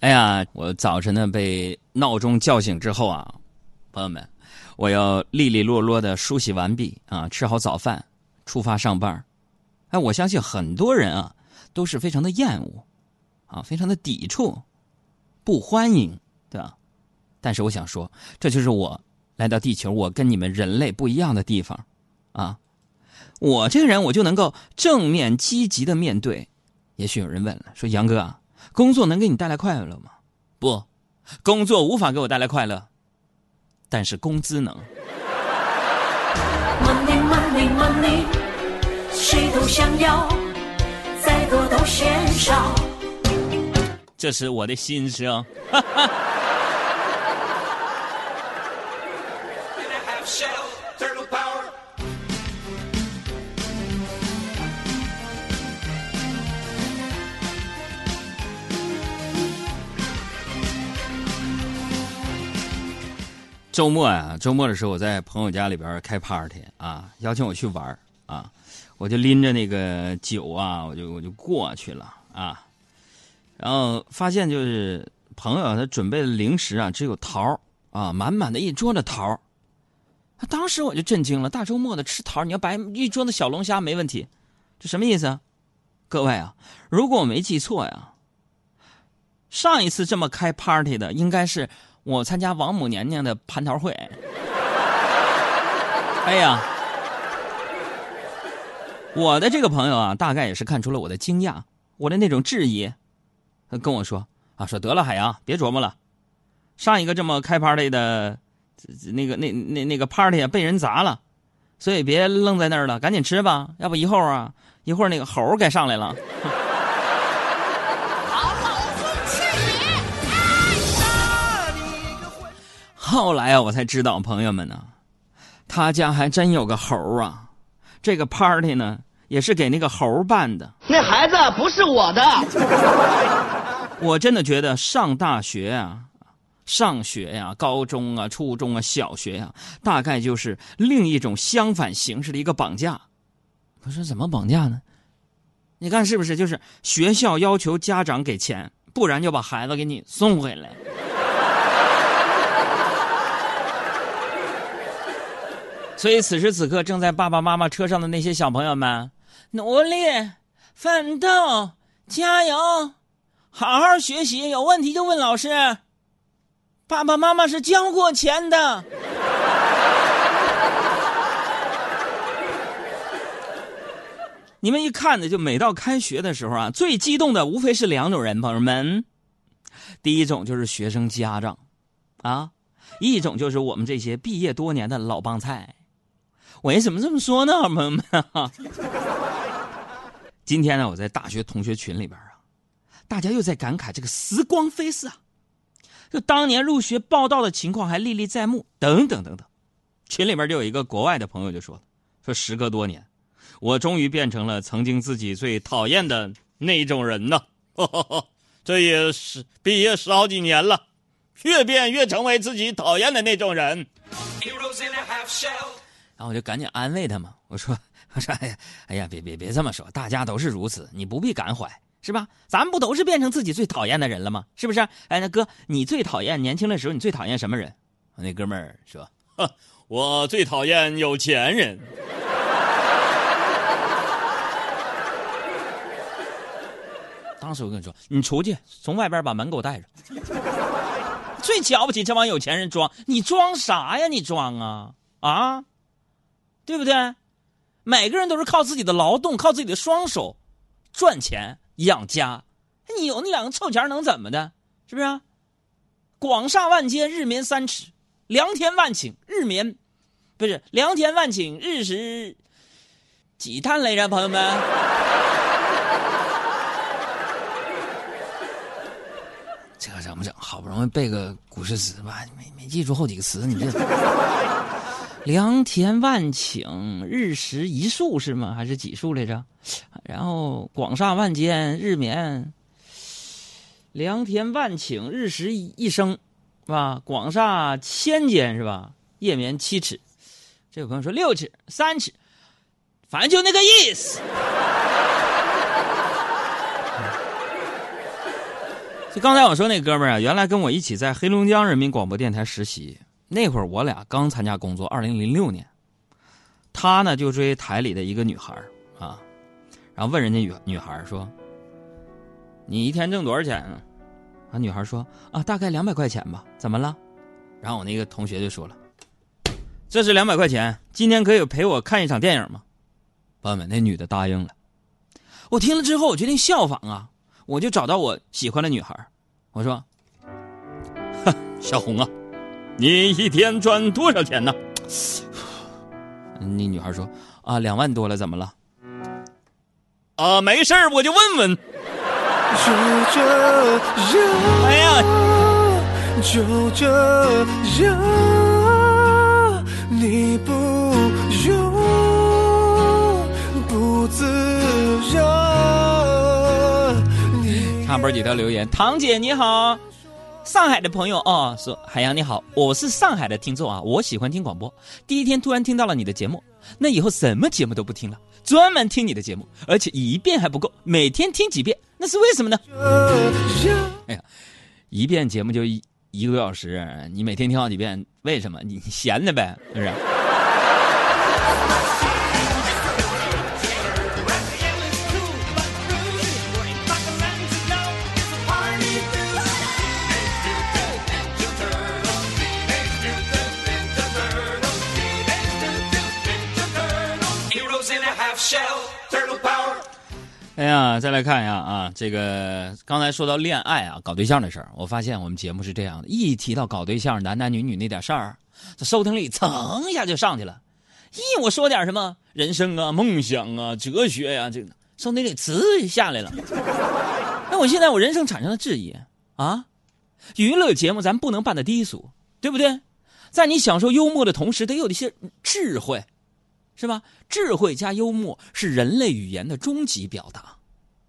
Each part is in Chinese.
哎呀，我早晨呢被闹钟叫醒之后啊，朋友们，我要利利落落的梳洗完毕啊，吃好早饭，出发上班。哎，我相信很多人啊都是非常的厌恶，啊，非常的抵触，不欢迎，对吧？但是我想说，这就是我来到地球，我跟你们人类不一样的地方，啊，我这个人我就能够正面积极的面对。也许有人问了，说杨哥啊。工作能给你带来快乐吗？不，工作无法给我带来快乐，但是工资能。Money money money，谁都想要，再多都嫌少。这是我的心声。周末啊，周末的时候我在朋友家里边开 party 啊，邀请我去玩啊，我就拎着那个酒啊，我就我就过去了啊，然后发现就是朋友他准备的零食啊，只有桃啊，满满的一桌的桃当时我就震惊了，大周末的吃桃你要摆一桌子小龙虾没问题，这什么意思？各位啊，如果我没记错呀，上一次这么开 party 的应该是。我参加王母娘娘的蟠桃会，哎呀，我的这个朋友啊，大概也是看出了我的惊讶，我的那种质疑，他跟我说啊，说得了，海洋，别琢磨了，上一个这么开 party 的，那个那那那个 party 被人砸了，所以别愣在那儿了，赶紧吃吧，要不一会儿啊，一会儿那个猴该上来了。后来啊，我才知道，朋友们呢，他家还真有个猴啊。这个 party 呢，也是给那个猴办的。那孩子不是我的。我真的觉得上大学啊，上学呀，高中啊，初中啊，小学呀，大概就是另一种相反形式的一个绑架。我说怎么绑架呢？你看是不是？就是学校要求家长给钱，不然就把孩子给你送回来。所以，此时此刻正在爸爸妈妈车上的那些小朋友们，努力奋斗，加油，好好学习，有问题就问老师。爸爸妈妈是交过钱的。你们一看呢，就每到开学的时候啊，最激动的无非是两种人，朋友们。第一种就是学生家长，啊，一种就是我们这些毕业多年的老帮菜。为什么这么说呢，朋友们？今天呢，我在大学同学群里边啊，大家又在感慨这个时光飞逝啊，就当年入学报道的情况还历历在目，等等等等。群里边就有一个国外的朋友就说：“说时隔多年，我终于变成了曾经自己最讨厌的那种人呢。这也是毕业十好几年了，越变越成为自己讨厌的那种人。”然后我就赶紧安慰他嘛，我说：“我说，哎呀，哎呀，别别别这么说，大家都是如此，你不必感怀，是吧？咱们不都是变成自己最讨厌的人了吗？是不是？哎，那哥，你最讨厌年轻的时候，你最讨厌什么人？”那哥们儿说：“我最讨厌有钱人。”当时我跟你说：“你出去，从外边把门给我带着。最瞧不起这帮有钱人装，你装啥呀？你装啊啊！”对不对？每个人都是靠自己的劳动，靠自己的双手赚钱养家。你有那两个臭钱能怎么的？是不是？广厦万间，日眠三尺；良田万顷，日眠不是良田万顷，日食几叹来着？朋友们，这个怎么整？好不容易背个古诗词吧，没没记住后几个词，你这。良田万顷，日食一粟是吗？还是几粟来着？然后广厦万间，日眠。良田万顷，日食一升，是吧？广厦千间是吧？夜眠七尺。这位朋友说六尺、三尺，反正就那个意思。就刚才我说那哥们儿啊，原来跟我一起在黑龙江人民广播电台实习，那会儿我俩刚参加工作，二零零六年。他呢就追台里的一个女孩啊，然后问人家女女孩说：“你一天挣多少钱啊？”啊，女孩说：“啊，大概两百块钱吧。”怎么了？然后我那个同学就说了：“这是两百块钱，今天可以陪我看一场电影吗？”朋友们，那女的答应了。我听了之后，我决定效仿啊。我就找到我喜欢的女孩，我说：“ 小红啊，你一天赚多少钱呢？”那女孩说：“啊，两万多了，怎么了？”啊，没事我就问问。就这样，哎呀，就这样，你不用不自看波几条留言，唐姐你好，上海的朋友哦，说海洋你好，我是上海的听众啊，我喜欢听广播，第一天突然听到了你的节目，那以后什么节目都不听了，专门听你的节目，而且一遍还不够，每天听几遍，那是为什么呢？哎呀，一遍节目就一一个多小时，你每天听好几遍，为什么？你闲的呗，是不是？哎呀，再来看一下啊，这个刚才说到恋爱啊，搞对象的事儿，我发现我们节目是这样的：一提到搞对象，男男女女那点事儿，这收听率蹭一下就上去了。一我说点什么人生啊、梦想啊、哲学呀，这个收听率呲下来了。那我现在我人生产生了质疑啊，娱乐节目咱不能办的低俗，对不对？在你享受幽默的同时，得有一些智慧。是吧？智慧加幽默是人类语言的终极表达，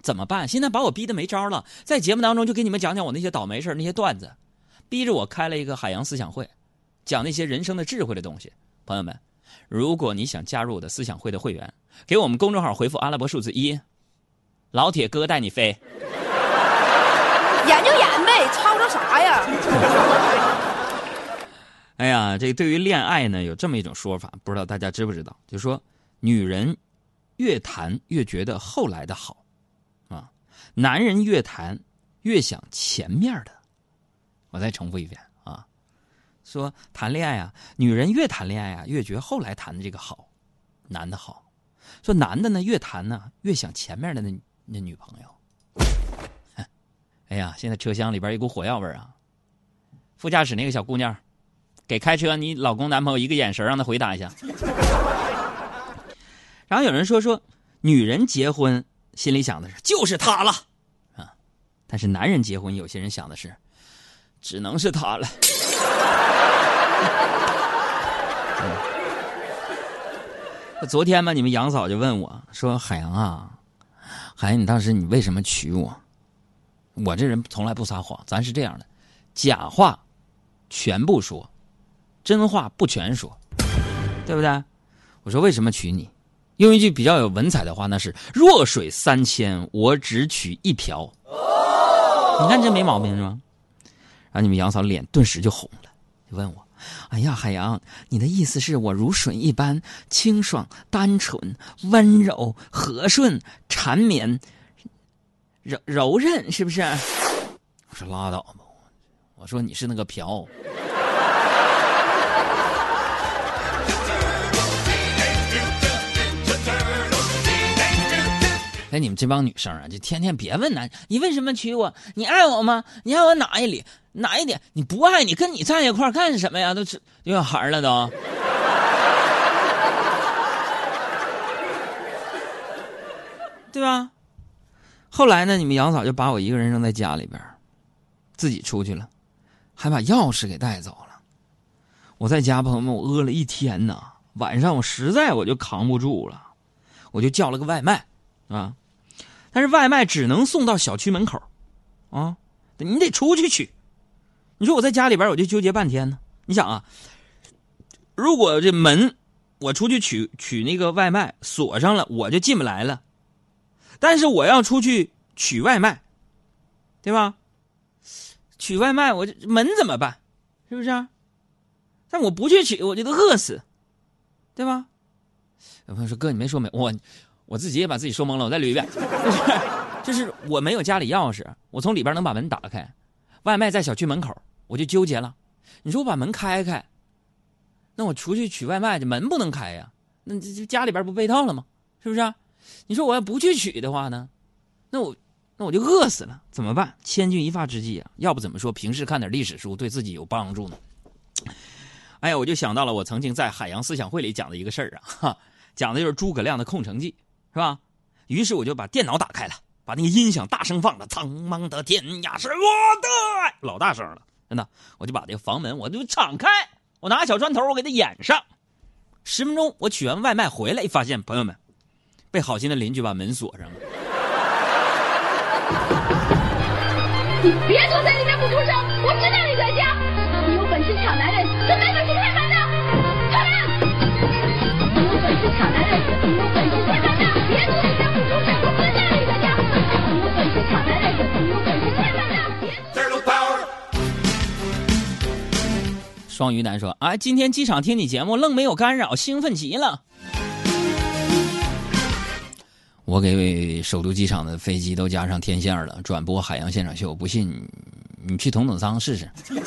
怎么办？现在把我逼得没招了，在节目当中就给你们讲讲我那些倒霉事那些段子，逼着我开了一个海洋思想会，讲那些人生的智慧的东西。朋友们，如果你想加入我的思想会的会员，给我们公众号回复阿拉伯数字一，老铁哥带你飞。研究研呗，吵吵啥呀？哎呀，这对于恋爱呢，有这么一种说法，不知道大家知不知道？就说女人越谈越觉得后来的好，啊，男人越谈越想前面的。我再重复一遍啊，说谈恋爱啊，女人越谈恋爱啊，越觉后来谈的这个好，男的好。说男的呢，越谈呢，越想前面的那那女朋友。哎呀，现在车厢里边一股火药味啊！副驾驶那个小姑娘。给开车你老公男朋友一个眼神，让他回答一下。然后有人说说，女人结婚心里想的是就是他了啊，但是男人结婚，有些人想的是只能是他了。昨天嘛，你们杨嫂就问我说：“海洋啊，海洋，你当时你为什么娶我？我这人从来不撒谎，咱是这样的，假话全部说。”真话不全说，对不对？我说为什么娶你？用一句比较有文采的话，那是“弱水三千，我只取一瓢”。你看这没毛病是吗？然后你们杨嫂脸顿时就红了，就问我：“哎呀，海洋，你的意思是我如水一般清爽、单纯、温柔、和顺、缠绵、柔柔韧，是不是？”我说拉倒吧，我说你是那个瓢。哎，你们这帮女生啊，就天天别问男，你为什么娶我？你爱我吗？你爱我哪一里哪一点？你不爱你跟你在一块干什么呀？都是有小孩了都，对吧？后来呢，你们杨嫂就把我一个人扔在家里边，自己出去了，还把钥匙给带走了。我在家，朋友们，我饿了一天呐，晚上我实在我就扛不住了，我就叫了个外卖。啊，但是外卖只能送到小区门口，啊，你得出去取。你说我在家里边，我就纠结半天呢。你想啊，如果这门我出去取取那个外卖锁上了，我就进不来了。但是我要出去取外卖，对吧？取外卖，我这门怎么办？是不是、啊？但我不去取，我就得饿死，对吧？有朋友说：“哥，你没说没我，我自己也把自己说懵了。我再捋一遍，就是就是我没有家里钥匙，我从里边能把门打开，外卖在小区门口，我就纠结了。你说我把门开开，那我出去取外卖，这门不能开呀，那这这家里边不被套了吗？是不是、啊？你说我要不去取的话呢，那我那我就饿死了，怎么办？千钧一发之际啊！要不怎么说平时看点历史书对自己有帮助呢？哎呀，我就想到了我曾经在海洋思想会里讲的一个事儿啊，哈，讲的就是诸葛亮的空城计，是吧？于是我就把电脑打开了，把那个音响大声放了，苍茫的天涯是我的，老大声了，真的，我就把这个房门我就敞开，我拿小砖头我给它掩上。十分钟，我取完外卖回来，一发现朋友们被好心的邻居把门锁上了。你别躲在里面不出声，我知道你在家。你有本事抢男人，怎么没本事开门呢？开门！你有本事抢男人，双鱼男说：“啊，今天机场听你节目，愣没有干扰，兴奋极了。我给首都机场的飞机都加上天线了，转播海洋现场秀。不信，你去头等舱试试。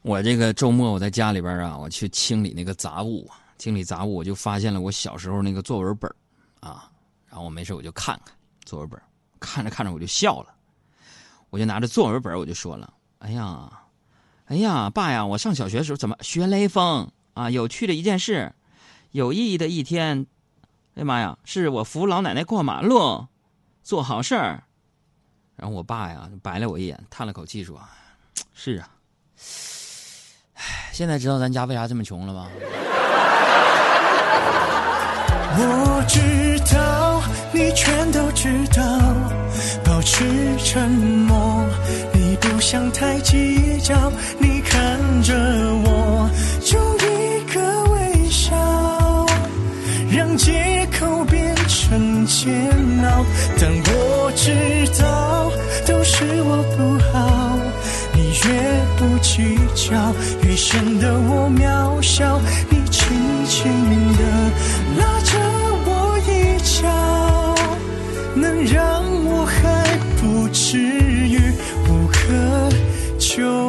我这个周末我在家里边啊，我去清理那个杂物啊。”清理杂物，我就发现了我小时候那个作文本啊，然后我没事我就看看作文本，看着看着我就笑了，我就拿着作文本我就说了：“哎呀，哎呀，爸呀，我上小学时候怎么学雷锋啊？有趣的一件事，有意义的一天，哎妈呀，是我扶老奶奶过马路，做好事儿。”然后我爸呀白了我一眼，叹了口气说：“是啊，唉，现在知道咱家为啥这么穷了吧？”我知道，你全都知道，保持沉默。你不想太计较，你看着我，就一个微笑，让借口变成煎熬。但我知道，都是我不好，绝不计较，余生的我渺小，你轻轻地拉着我衣角，能让我还不至于无可救。